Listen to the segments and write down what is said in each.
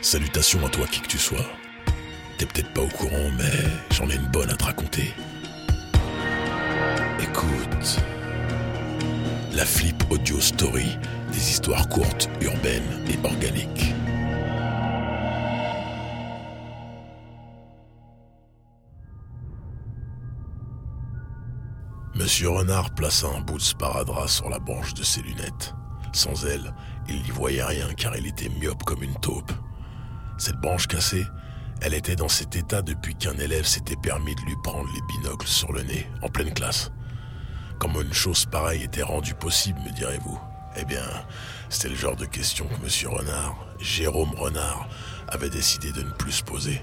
Salutations à toi qui que tu sois. T'es peut-être pas au courant, mais j'en ai une bonne à te raconter. Écoute. La Flip Audio Story, des histoires courtes, urbaines et organiques. Monsieur Renard plaça un bout de sparadrap sur la branche de ses lunettes. Sans elle, il n'y voyait rien car il était myope comme une taupe. Cette branche cassée, elle était dans cet état depuis qu'un élève s'était permis de lui prendre les binocles sur le nez, en pleine classe. Comment une chose pareille était rendue possible, me direz-vous Eh bien, c'était le genre de question que Monsieur Renard, Jérôme Renard, avait décidé de ne plus se poser.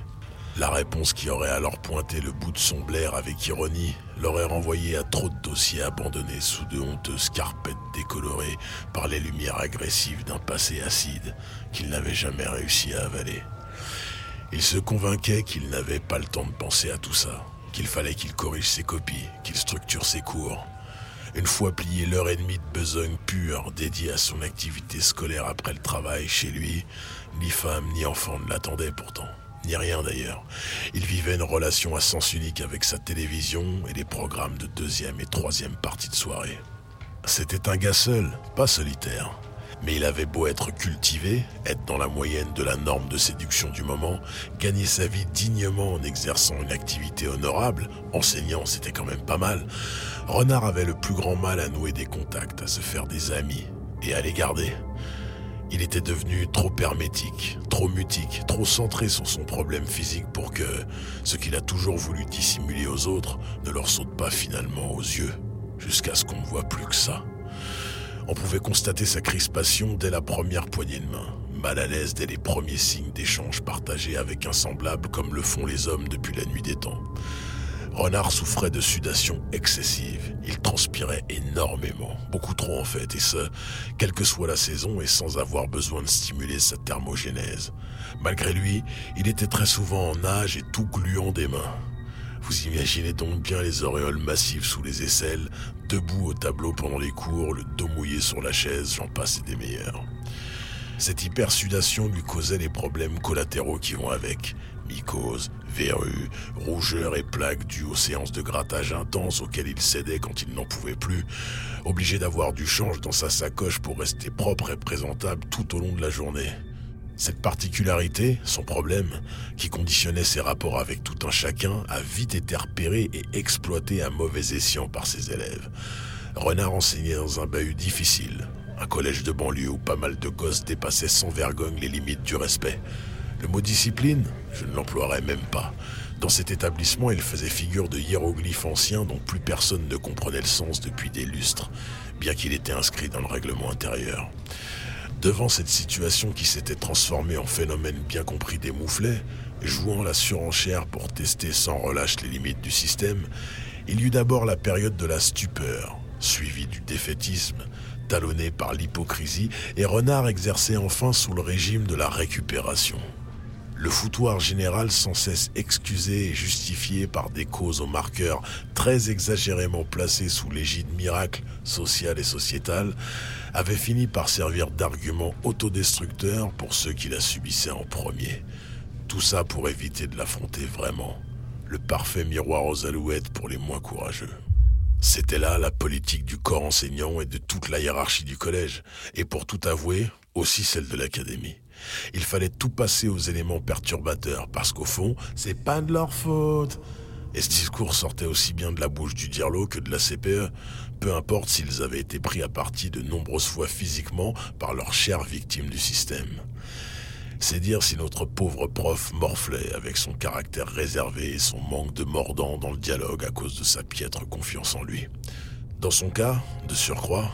La réponse qui aurait alors pointé le bout de son blaire avec ironie l'aurait renvoyé à trop de dossiers abandonnés sous de honteuses carpettes décolorées par les lumières agressives d'un passé acide qu'il n'avait jamais réussi à avaler. Il se convainquait qu'il n'avait pas le temps de penser à tout ça, qu'il fallait qu'il corrige ses copies, qu'il structure ses cours. Une fois plié l'heure et demie de besogne pure dédiée à son activité scolaire après le travail chez lui, ni femme ni enfant ne l'attendaient pourtant rien d'ailleurs. Il vivait une relation à sens unique avec sa télévision et les programmes de deuxième et troisième partie de soirée. C'était un gars seul, pas solitaire. Mais il avait beau être cultivé, être dans la moyenne de la norme de séduction du moment, gagner sa vie dignement en exerçant une activité honorable, enseignant c'était quand même pas mal, Renard avait le plus grand mal à nouer des contacts, à se faire des amis et à les garder. Il était devenu trop hermétique, trop mutique, trop centré sur son problème physique pour que ce qu'il a toujours voulu dissimuler aux autres ne leur saute pas finalement aux yeux, jusqu'à ce qu'on ne voit plus que ça. On pouvait constater sa crispation dès la première poignée de main, mal à l'aise dès les premiers signes d'échange partagés avec un semblable comme le font les hommes depuis la nuit des temps. Renard souffrait de sudation excessive. Il transpirait énormément, beaucoup trop en fait, et ce, quelle que soit la saison et sans avoir besoin de stimuler sa thermogénèse. Malgré lui, il était très souvent en nage et tout gluant des mains. Vous imaginez donc bien les auréoles massives sous les aisselles, debout au tableau pendant les cours, le dos mouillé sur la chaise, j'en passe et des meilleurs. Cette hypersudation lui causait les problèmes collatéraux qui vont avec, mycose, verrues, rougeurs et plaques dues aux séances de grattage intenses auxquelles il cédait quand il n'en pouvait plus, obligé d'avoir du change dans sa sacoche pour rester propre et présentable tout au long de la journée. Cette particularité, son problème, qui conditionnait ses rapports avec tout un chacun, a vite été repéré et exploité à mauvais escient par ses élèves. Renard enseignait dans un bahut difficile, un collège de banlieue où pas mal de gosses dépassaient sans vergogne les limites du respect. Le mot discipline, je ne l'emploierai même pas. Dans cet établissement, il faisait figure de hiéroglyphe ancien dont plus personne ne comprenait le sens depuis des lustres, bien qu'il était inscrit dans le règlement intérieur. Devant cette situation qui s'était transformée en phénomène bien compris des mouflets, jouant la surenchère pour tester sans relâche les limites du système, il y eut d'abord la période de la stupeur, suivie du défaitisme, talonné par l'hypocrisie, et Renard exerçait enfin sous le régime de la récupération. Le foutoir général sans cesse excusé et justifié par des causes aux marqueurs très exagérément placés sous l'égide miracle social et sociétal avait fini par servir d'argument autodestructeur pour ceux qui la subissaient en premier. Tout ça pour éviter de l'affronter vraiment. Le parfait miroir aux alouettes pour les moins courageux. C'était là la politique du corps enseignant et de toute la hiérarchie du collège, et pour tout avouer, aussi celle de l'académie. Il fallait tout passer aux éléments perturbateurs, parce qu'au fond, c'est pas de leur faute. Et ce discours sortait aussi bien de la bouche du Dirlo que de la CPE, peu importe s'ils avaient été pris à partie de nombreuses fois physiquement par leurs chères victimes du système. C'est dire si notre pauvre prof morflait avec son caractère réservé et son manque de mordant dans le dialogue à cause de sa piètre confiance en lui. Dans son cas, de surcroît,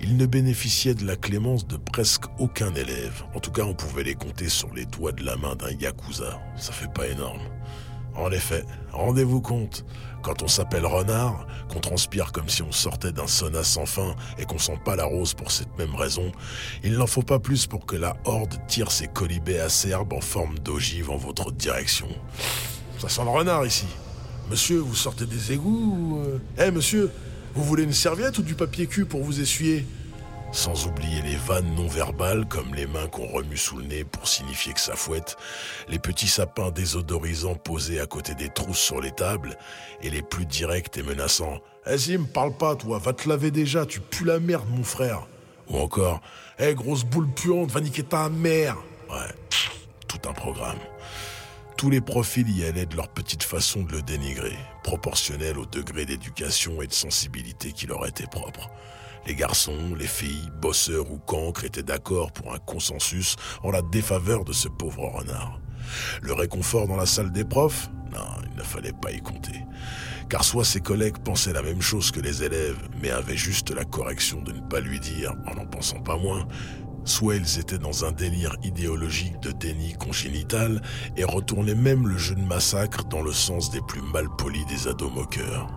il ne bénéficiait de la clémence de presque aucun élève. En tout cas, on pouvait les compter sur les doigts de la main d'un yakuza. Ça fait pas énorme. En effet, rendez-vous compte, quand on s'appelle renard, qu'on transpire comme si on sortait d'un sauna sans fin et qu'on sent pas la rose pour cette même raison, il n'en faut pas plus pour que la horde tire ses colibés acerbes en forme d'ogive en votre direction. Ça sent le renard ici. Monsieur, vous sortez des égouts ou... Euh Eh monsieur, vous voulez une serviette ou du papier cul pour vous essuyer? Sans oublier les vannes non verbales comme les mains qu'on remue sous le nez pour signifier que ça fouette, les petits sapins désodorisants posés à côté des trousses sur les tables, et les plus directs et menaçants Vas-y, me parle pas, toi, va te laver déjà, tu pues la merde, mon frère. Ou encore Hé, hey, grosse boule puante, va niquer ta mère. Ouais, tout un programme. Tous les profils y allaient de leur petite façon de le dénigrer, proportionnelle au degré d'éducation et de sensibilité qui leur était propre. Les garçons, les filles, bosseurs ou cancres étaient d'accord pour un consensus en la défaveur de ce pauvre renard. Le réconfort dans la salle des profs? Non, il ne fallait pas y compter. Car soit ses collègues pensaient la même chose que les élèves, mais avaient juste la correction de ne pas lui dire, en n'en pensant pas moins, soit ils étaient dans un délire idéologique de déni congénital et retournaient même le jeu de massacre dans le sens des plus malpolis des ados moqueurs.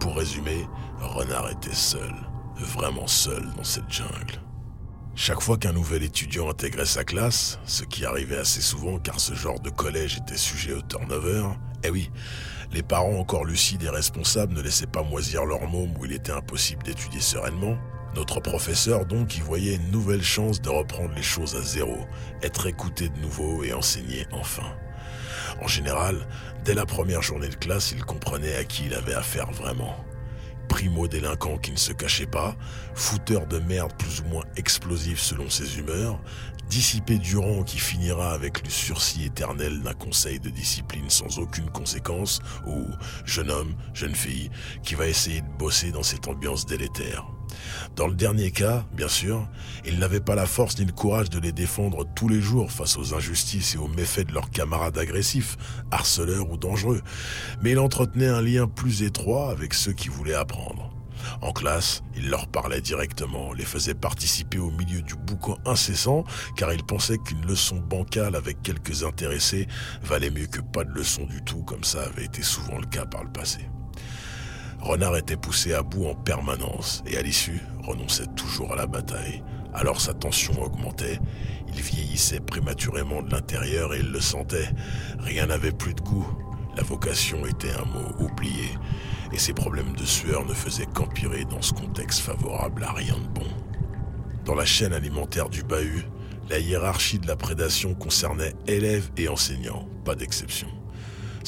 Pour résumer, Renard était seul, vraiment seul dans cette jungle. Chaque fois qu'un nouvel étudiant intégrait sa classe, ce qui arrivait assez souvent car ce genre de collège était sujet au turnover, eh oui, les parents encore lucides et responsables ne laissaient pas moisir leur môme où il était impossible d'étudier sereinement, notre professeur donc y voyait une nouvelle chance de reprendre les choses à zéro, être écouté de nouveau et enseigner enfin. En général, dès la première journée de classe, il comprenait à qui il avait affaire vraiment. Primo-délinquant qui ne se cachait pas, fouteur de merde plus ou moins explosif selon ses humeurs, dissipé durant qui finira avec le sursis éternel d'un conseil de discipline sans aucune conséquence, ou jeune homme, jeune fille, qui va essayer de bosser dans cette ambiance délétère. Dans le dernier cas, bien sûr, il n'avait pas la force ni le courage de les défendre tous les jours face aux injustices et aux méfaits de leurs camarades agressifs, harceleurs ou dangereux, mais il entretenait un lien plus étroit avec ceux qui voulaient apprendre. En classe, il leur parlait directement, les faisait participer au milieu du boucan incessant, car il pensait qu'une leçon bancale avec quelques intéressés valait mieux que pas de leçon du tout, comme ça avait été souvent le cas par le passé. Renard était poussé à bout en permanence et à l'issue renonçait toujours à la bataille. Alors sa tension augmentait, il vieillissait prématurément de l'intérieur et il le sentait. Rien n'avait plus de goût. La vocation était un mot oublié et ses problèmes de sueur ne faisaient qu'empirer dans ce contexte favorable à rien de bon. Dans la chaîne alimentaire du bahut, la hiérarchie de la prédation concernait élèves et enseignants, pas d'exception.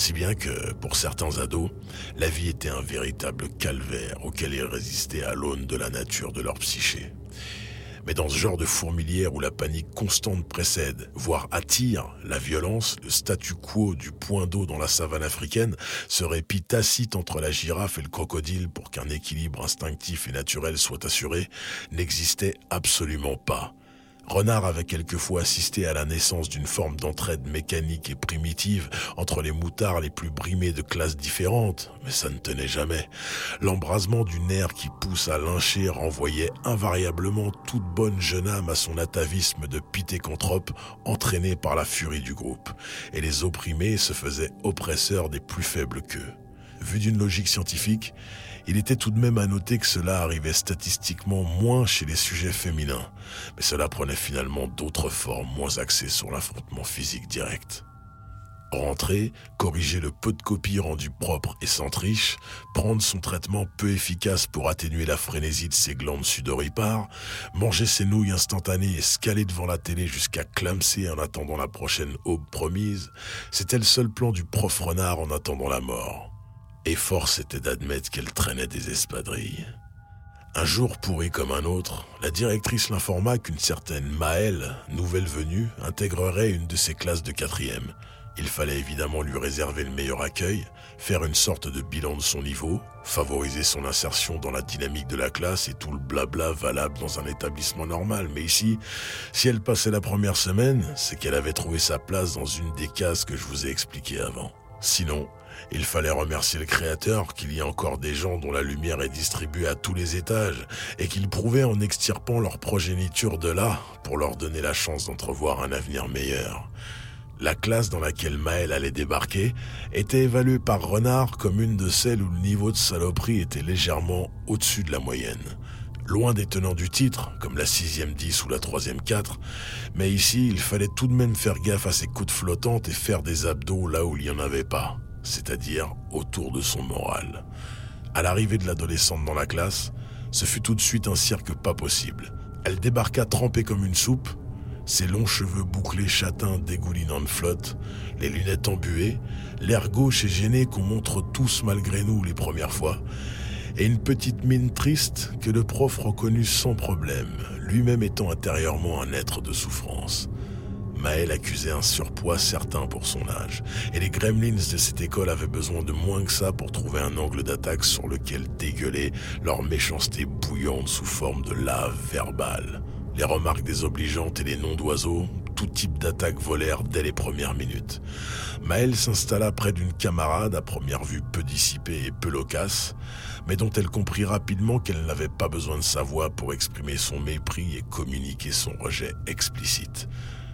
Si bien que, pour certains ados, la vie était un véritable calvaire auquel ils résistaient à l'aune de la nature de leur psyché. Mais dans ce genre de fourmilière où la panique constante précède, voire attire la violence, le statu quo du point d'eau dans la savane africaine se répit tacite entre la girafe et le crocodile pour qu'un équilibre instinctif et naturel soit assuré, n'existait absolument pas. Renard avait quelquefois assisté à la naissance d'une forme d'entraide mécanique et primitive entre les moutards les plus brimés de classes différentes, mais ça ne tenait jamais. L'embrasement du nerf qui pousse à lyncher renvoyait invariablement toute bonne jeune âme à son atavisme de pitécanthrope entraîné par la furie du groupe, et les opprimés se faisaient oppresseurs des plus faibles qu'eux. Vu d'une logique scientifique, il était tout de même à noter que cela arrivait statistiquement moins chez les sujets féminins, mais cela prenait finalement d'autres formes moins axées sur l'affrontement physique direct. Rentrer, corriger le peu de copies rendues propres et sans triche, prendre son traitement peu efficace pour atténuer la frénésie de ses glandes sudoripares, manger ses nouilles instantanées et scaler devant la télé jusqu'à clamser en attendant la prochaine aube promise, c'était le seul plan du prof renard en attendant la mort et force était d'admettre qu'elle traînait des espadrilles. Un jour pourri comme un autre, la directrice l'informa qu'une certaine Maëlle, nouvelle venue, intégrerait une de ses classes de quatrième. Il fallait évidemment lui réserver le meilleur accueil, faire une sorte de bilan de son niveau, favoriser son insertion dans la dynamique de la classe et tout le blabla valable dans un établissement normal. Mais ici, si elle passait la première semaine, c'est qu'elle avait trouvé sa place dans une des cases que je vous ai expliquées avant. Sinon, il fallait remercier le Créateur qu'il y a encore des gens dont la lumière est distribuée à tous les étages et qu'ils prouvaient en extirpant leur progéniture de là pour leur donner la chance d'entrevoir un avenir meilleur. La classe dans laquelle Maël allait débarquer était évaluée par Renard comme une de celles où le niveau de saloperie était légèrement au-dessus de la moyenne. Loin des tenants du titre, comme la sixième 10 ou la troisième 4, mais ici il fallait tout de même faire gaffe à ses coudes flottantes et faire des abdos là où il n'y en avait pas c'est-à-dire autour de son moral. À l'arrivée de l'adolescente dans la classe, ce fut tout de suite un cirque pas possible. Elle débarqua trempée comme une soupe, ses longs cheveux bouclés châtains dégoulinant de flotte, les lunettes embuées, l'air gauche et gêné qu'on montre tous malgré nous les premières fois, et une petite mine triste que le prof reconnut sans problème, lui-même étant intérieurement un être de souffrance. Maël accusait un surpoids certain pour son âge, et les gremlins de cette école avaient besoin de moins que ça pour trouver un angle d'attaque sur lequel dégueuler leur méchanceté bouillante sous forme de lave verbale. Les remarques désobligeantes et les noms d'oiseaux, tout type d'attaque volèrent dès les premières minutes. Maël s'installa près d'une camarade à première vue peu dissipée et peu loquace, mais dont elle comprit rapidement qu'elle n'avait pas besoin de sa voix pour exprimer son mépris et communiquer son rejet explicite.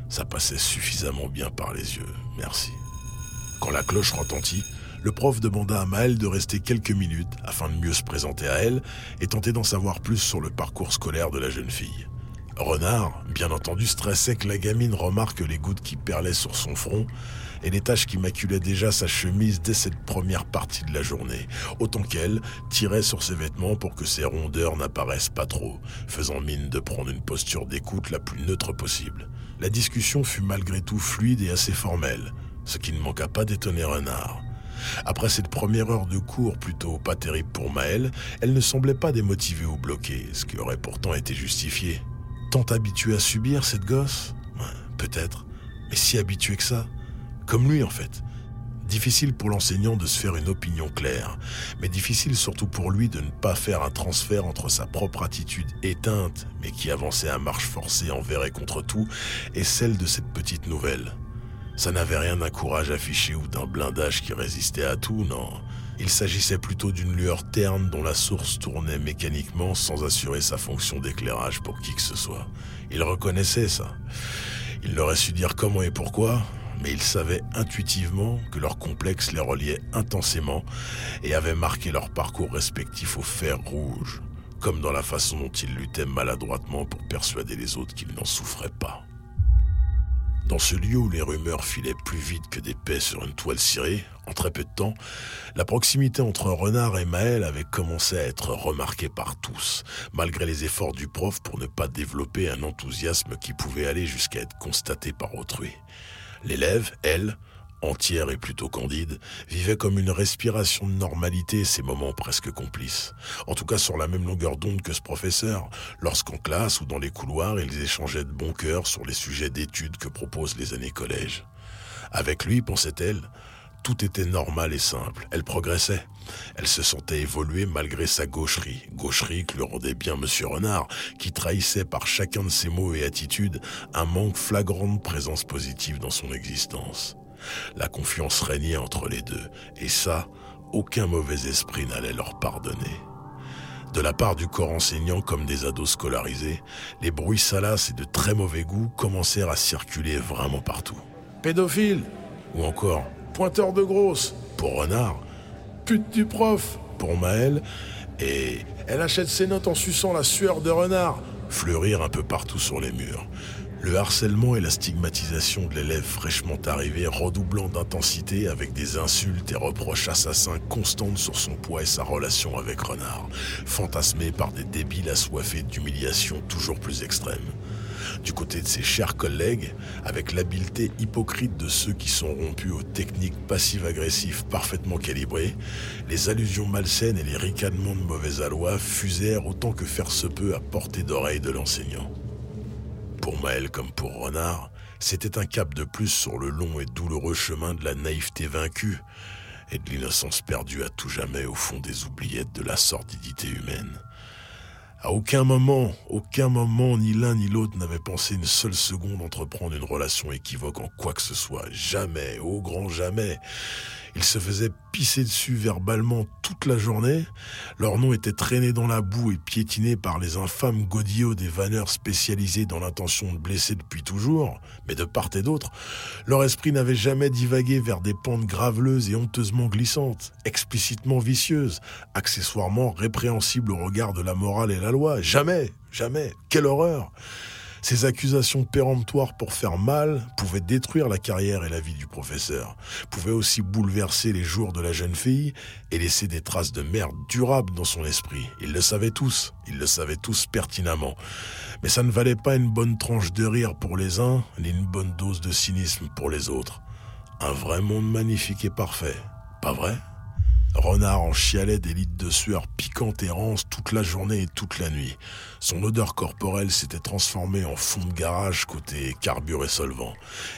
Ça passait suffisamment bien par les yeux, merci. Quand la cloche retentit, le prof demanda à Maël de rester quelques minutes afin de mieux se présenter à elle et tenter d'en savoir plus sur le parcours scolaire de la jeune fille. Renard, bien entendu, stressait que la gamine remarque les gouttes qui perlaient sur son front et les taches qui maculaient déjà sa chemise dès cette première partie de la journée, autant qu'elle tirait sur ses vêtements pour que ses rondeurs n'apparaissent pas trop, faisant mine de prendre une posture d'écoute la plus neutre possible. La discussion fut malgré tout fluide et assez formelle, ce qui ne manqua pas d'étonner Renard. Après cette première heure de cours plutôt pas terrible pour Maëlle, elle ne semblait pas démotivée ou bloquée, ce qui aurait pourtant été justifié. Tant habituée à subir, cette gosse? Peut-être, mais si habituée que ça. Comme lui, en fait. Difficile pour l'enseignant de se faire une opinion claire, mais difficile surtout pour lui de ne pas faire un transfert entre sa propre attitude éteinte, mais qui avançait à marche forcée envers et contre tout, et celle de cette petite nouvelle. Ça n'avait rien d'un courage affiché ou d'un blindage qui résistait à tout, non. Il s'agissait plutôt d'une lueur terne dont la source tournait mécaniquement sans assurer sa fonction d'éclairage pour qui que ce soit. Il reconnaissait ça. Il n'aurait su dire comment et pourquoi, mais il savait intuitivement que leur complexe les reliait intensément et avait marqué leur parcours respectif au fer rouge, comme dans la façon dont ils luttaient maladroitement pour persuader les autres qu'ils n'en souffraient pas. Dans ce lieu où les rumeurs filaient plus vite que des paix sur une toile cirée, en très peu de temps, la proximité entre Renard et Maël avait commencé à être remarquée par tous, malgré les efforts du prof pour ne pas développer un enthousiasme qui pouvait aller jusqu'à être constaté par autrui. L'élève, elle, entière et plutôt candide, vivait comme une respiration de normalité ces moments presque complices. En tout cas sur la même longueur d'onde que ce professeur, lorsqu'en classe ou dans les couloirs, ils échangeaient de bon cœur sur les sujets d'études que proposent les années collège. Avec lui, pensait-elle, tout était normal et simple. Elle progressait. Elle se sentait évoluer malgré sa gaucherie. Gaucherie que le rendait bien Monsieur Renard, qui trahissait par chacun de ses mots et attitudes un manque flagrant de présence positive dans son existence. La confiance régnait entre les deux, et ça, aucun mauvais esprit n'allait leur pardonner. De la part du corps enseignant comme des ados scolarisés, les bruits salaces et de très mauvais goût commencèrent à circuler vraiment partout. Pédophile Ou encore pointeur de grosse pour Renard, pute du prof pour Maël, et elle achète ses notes en suçant la sueur de Renard, fleurir un peu partout sur les murs. Le harcèlement et la stigmatisation de l'élève fraîchement arrivé redoublant d'intensité avec des insultes et reproches assassins constantes sur son poids et sa relation avec Renard, fantasmé par des débiles assoiffés d'humiliation toujours plus extrêmes. Du côté de ses chers collègues, avec l'habileté hypocrite de ceux qui sont rompus aux techniques passives-agressives parfaitement calibrées, les allusions malsaines et les ricanements de mauvais aloi fusèrent autant que faire se peut à portée d'oreille de l'enseignant. Pour Maël comme pour Renard, c'était un cap de plus sur le long et douloureux chemin de la naïveté vaincue et de l'innocence perdue à tout jamais au fond des oubliettes de la sordidité humaine. À aucun moment, aucun moment, ni l'un ni l'autre n'avait pensé une seule seconde entreprendre une relation équivoque en quoi que ce soit. Jamais, au grand jamais. Ils se faisaient pisser dessus verbalement toute la journée. Leur nom était traîné dans la boue et piétiné par les infâmes godillots des vanneurs spécialisés dans l'intention de blesser depuis toujours. Mais de part et d'autre, leur esprit n'avait jamais divagué vers des pentes graveleuses et honteusement glissantes, explicitement vicieuses, accessoirement répréhensibles au regard de la morale et la loi. Jamais, jamais. Quelle horreur! Ces accusations péremptoires pour faire mal pouvaient détruire la carrière et la vie du professeur, pouvaient aussi bouleverser les jours de la jeune fille et laisser des traces de merde durables dans son esprit. Ils le savaient tous, ils le savaient tous pertinemment. Mais ça ne valait pas une bonne tranche de rire pour les uns, ni une bonne dose de cynisme pour les autres. Un vrai monde magnifique et parfait, pas vrai? Renard en chialait des litres de sueur piquante et rance toute la journée et toute la nuit. Son odeur corporelle s'était transformée en fond de garage côté carburé solvant.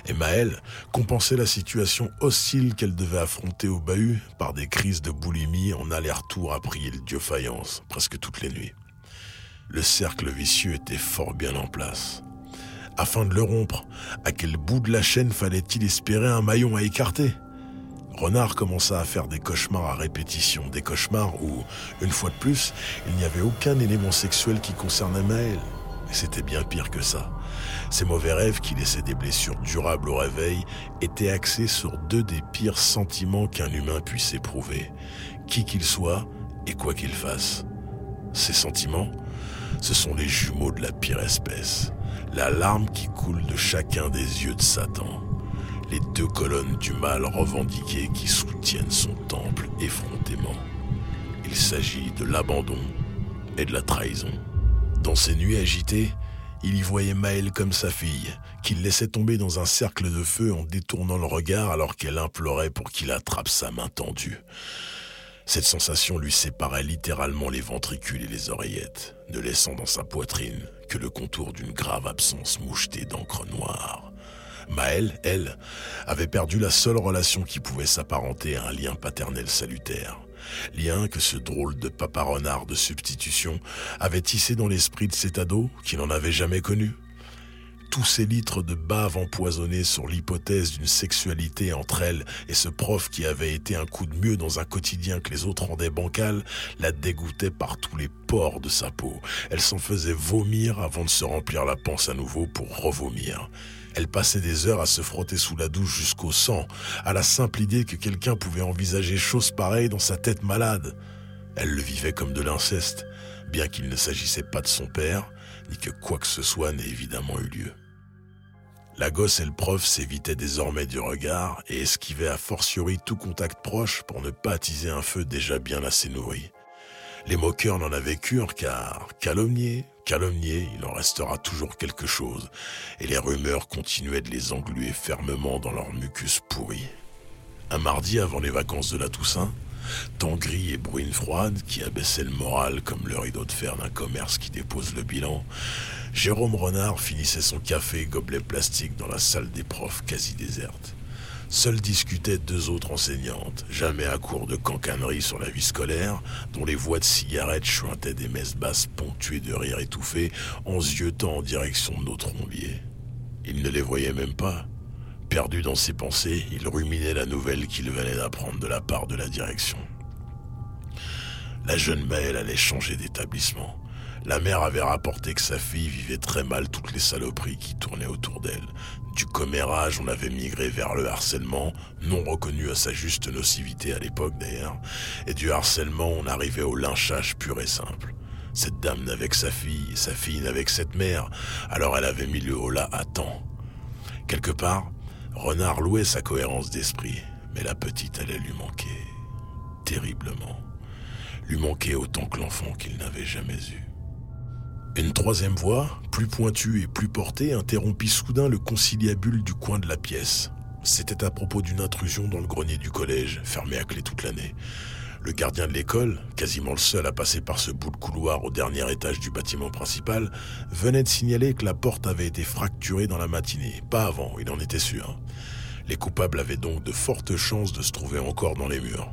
Et Maëlle compensait la situation hostile qu'elle devait affronter au bahut par des crises de boulimie en aller-retour à prier le dieu faïence presque toutes les nuits. Le cercle vicieux était fort bien en place. Afin de le rompre, à quel bout de la chaîne fallait-il espérer un maillon à écarter? Renard commença à faire des cauchemars à répétition, des cauchemars où, une fois de plus, il n'y avait aucun élément sexuel qui concernait Maël. Et c'était bien pire que ça. Ces mauvais rêves qui laissaient des blessures durables au réveil étaient axés sur deux des pires sentiments qu'un humain puisse éprouver, qui qu'il soit et quoi qu'il fasse. Ces sentiments, ce sont les jumeaux de la pire espèce, la larme qui coule de chacun des yeux de Satan les deux colonnes du mal revendiquées qui soutiennent son temple effrontément. Il s'agit de l'abandon et de la trahison. Dans ces nuits agitées, il y voyait Maëlle comme sa fille, qu'il laissait tomber dans un cercle de feu en détournant le regard alors qu'elle implorait pour qu'il attrape sa main tendue. Cette sensation lui séparait littéralement les ventricules et les oreillettes, ne laissant dans sa poitrine que le contour d'une grave absence mouchetée d'encre noire. Maëlle, elle, avait perdu la seule relation qui pouvait s'apparenter à un lien paternel salutaire. Lien que ce drôle de papa renard de substitution avait tissé dans l'esprit de cet ado qui n'en avait jamais connu. Tous ces litres de bave empoisonnés sur l'hypothèse d'une sexualité entre elle et ce prof qui avait été un coup de mieux dans un quotidien que les autres rendaient bancal, la dégoûtait par tous les pores de sa peau. Elle s'en faisait vomir avant de se remplir la panse à nouveau pour revomir. Elle passait des heures à se frotter sous la douche jusqu'au sang, à la simple idée que quelqu'un pouvait envisager chose pareille dans sa tête malade. Elle le vivait comme de l'inceste, bien qu'il ne s'agissait pas de son père, ni que quoi que ce soit n'ait évidemment eu lieu. La gosse et le prof s'évitaient désormais du regard et esquivaient a fortiori tout contact proche pour ne pas attiser un feu déjà bien assez nourri. Les moqueurs n'en avaient cure car calomnier, calomnier, il en restera toujours quelque chose, et les rumeurs continuaient de les engluer fermement dans leur mucus pourri. Un mardi avant les vacances de la Toussaint, temps gris et bruine froide qui abaissait le moral comme le rideau de fer d'un commerce qui dépose le bilan, Jérôme Renard finissait son café gobelet plastique dans la salle des profs quasi déserte. Seules discutaient deux autres enseignantes, jamais à court de cancaneries sur la vie scolaire, dont les voix de cigarettes chuintaient des messes basses ponctuées de rires étouffés en ziotant en direction de notre trombiers. Il ne les voyait même pas. Perdu dans ses pensées, il ruminait la nouvelle qu'il venait d'apprendre de la part de la direction. La jeune Maëlle allait changer d'établissement. La mère avait rapporté que sa fille vivait très mal toutes les saloperies qui tournaient autour d'elle. Du commérage, on avait migré vers le harcèlement, non reconnu à sa juste nocivité à l'époque d'ailleurs, et du harcèlement, on arrivait au lynchage pur et simple. Cette dame n'avait que sa fille, sa fille n'avait que cette mère, alors elle avait mis le haut là à temps. Quelque part, Renard louait sa cohérence d'esprit, mais la petite allait lui manquer, terriblement. Lui manquer autant que l'enfant qu'il n'avait jamais eu. Une troisième voix, plus pointue et plus portée, interrompit soudain le conciliabule du coin de la pièce. C'était à propos d'une intrusion dans le grenier du collège, fermé à clé toute l'année. Le gardien de l'école, quasiment le seul à passer par ce bout de couloir au dernier étage du bâtiment principal, venait de signaler que la porte avait été fracturée dans la matinée. Pas avant, il en était sûr. Les coupables avaient donc de fortes chances de se trouver encore dans les murs.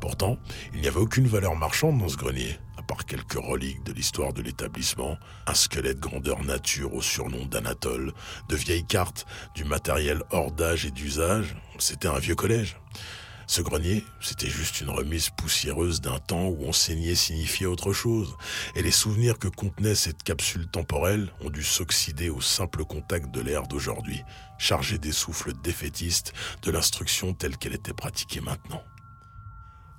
Pourtant, il n'y avait aucune valeur marchande dans ce grenier quelques reliques de l'histoire de l'établissement, un squelette grandeur nature au surnom d'Anatole, de vieilles cartes, du matériel hors d'âge et d'usage, c'était un vieux collège. Ce grenier, c'était juste une remise poussiéreuse d'un temps où enseigner signifiait autre chose, et les souvenirs que contenait cette capsule temporelle ont dû s'oxyder au simple contact de l'air d'aujourd'hui, chargé des souffles défaitistes de l'instruction telle qu'elle était pratiquée maintenant.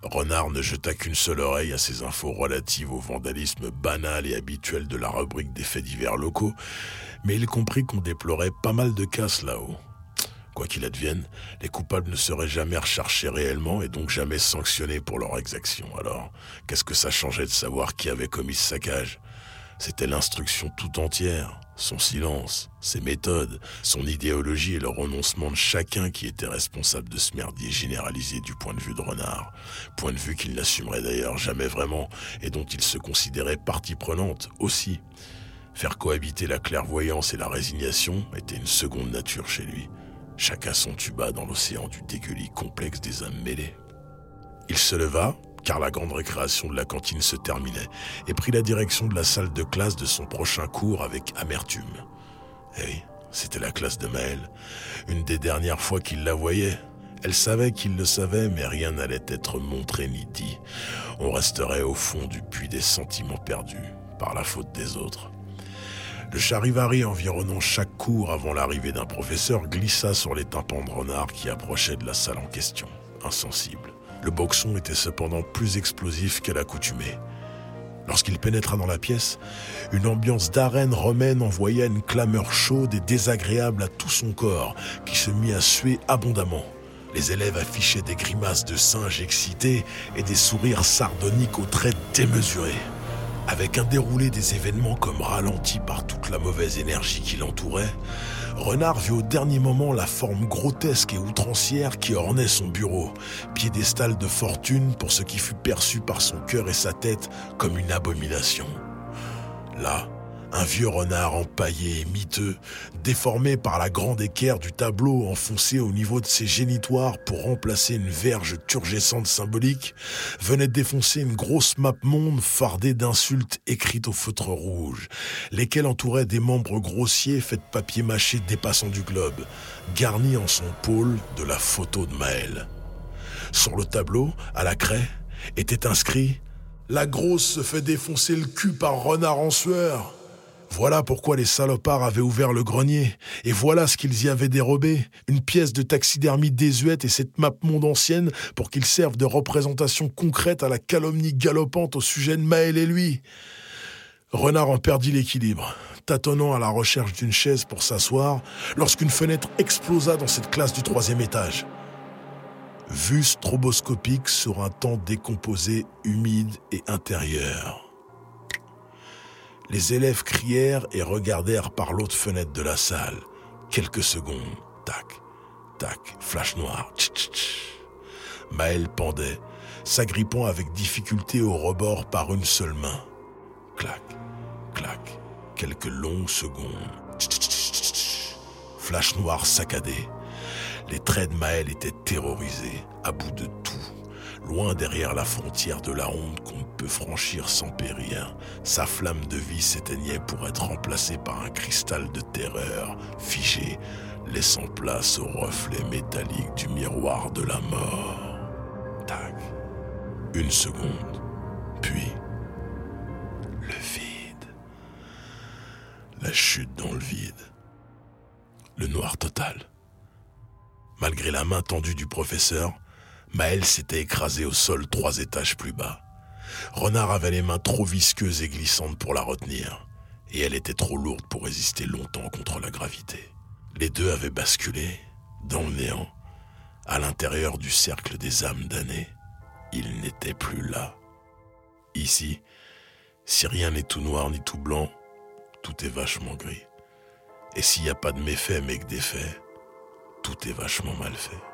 Renard ne jeta qu'une seule oreille à ces infos relatives au vandalisme banal et habituel de la rubrique des faits divers locaux, mais il comprit qu'on déplorait pas mal de casses là-haut. Quoi qu'il advienne, les coupables ne seraient jamais recherchés réellement et donc jamais sanctionnés pour leur exaction. Alors, qu'est-ce que ça changeait de savoir qui avait commis ce saccage? C'était l'instruction tout entière, son silence, ses méthodes, son idéologie et le renoncement de chacun qui était responsable de ce merdier généralisé du point de vue de Renard. Point de vue qu'il n'assumerait d'ailleurs jamais vraiment et dont il se considérait partie prenante aussi. Faire cohabiter la clairvoyance et la résignation était une seconde nature chez lui. Chacun son tuba dans l'océan du dégueulis complexe des âmes mêlées. Il se leva, car la grande récréation de la cantine se terminait, et prit la direction de la salle de classe de son prochain cours avec amertume. Eh c'était la classe de Maël, une des dernières fois qu'il la voyait. Elle savait qu'il le savait, mais rien n'allait être montré ni dit. On resterait au fond du puits des sentiments perdus, par la faute des autres. Le charivari environnant chaque cours avant l'arrivée d'un professeur glissa sur les tympans de renard qui approchaient de la salle en question, insensible. Le boxon était cependant plus explosif qu'à l'accoutumée. Lorsqu'il pénétra dans la pièce, une ambiance d'arène romaine envoya une clameur chaude et désagréable à tout son corps, qui se mit à suer abondamment. Les élèves affichaient des grimaces de singes excités et des sourires sardoniques aux traits démesurés. Avec un déroulé des événements comme ralenti par toute la mauvaise énergie qui l'entourait, Renard vit au dernier moment la forme grotesque et outrancière qui ornait son bureau, piédestal de fortune pour ce qui fut perçu par son cœur et sa tête comme une abomination. Là, un vieux renard empaillé et miteux, déformé par la grande équerre du tableau enfoncé au niveau de ses génitoires pour remplacer une verge turgescente symbolique, venait défoncer une grosse map monde fardée d'insultes écrites au feutre rouge, lesquelles entouraient des membres grossiers faits de papier mâché dépassant du globe, garnis en son pôle de la photo de Maël. Sur le tableau, à la craie, était inscrit La grosse se fait défoncer le cul par renard en sueur. Voilà pourquoi les salopards avaient ouvert le grenier, et voilà ce qu'ils y avaient dérobé, une pièce de taxidermie désuète et cette map monde ancienne pour qu'ils servent de représentation concrète à la calomnie galopante au sujet de Maël et lui. Renard en perdit l'équilibre, tâtonnant à la recherche d'une chaise pour s'asseoir, lorsqu'une fenêtre explosa dans cette classe du troisième étage. Vue stroboscopique sur un temps décomposé, humide et intérieur. Les élèves crièrent et regardèrent par l'autre fenêtre de la salle. Quelques secondes. Tac, tac, flash noir. Maël pendait, s'agrippant avec difficulté au rebord par une seule main. Clac, clac, quelques longues secondes. Flash noir saccadé. Les traits de Maël étaient terrorisés, à bout de tout. Loin derrière la frontière de la honte qu'on peut franchir sans périr, sa flamme de vie s'éteignait pour être remplacée par un cristal de terreur, figé, laissant place au reflet métallique du miroir de la mort. Tac. Une seconde, puis le vide. La chute dans le vide. Le noir total. Malgré la main tendue du professeur, Maël s'était écrasé au sol trois étages plus bas. Renard avait les mains trop visqueuses et glissantes pour la retenir, et elle était trop lourde pour résister longtemps contre la gravité. Les deux avaient basculé, dans le néant, à l'intérieur du cercle des âmes damnées. Ils n'étaient plus là. Ici, si rien n'est tout noir ni tout blanc, tout est vachement gris. Et s'il n'y a pas de méfaits mais que des faits, tout est vachement mal fait.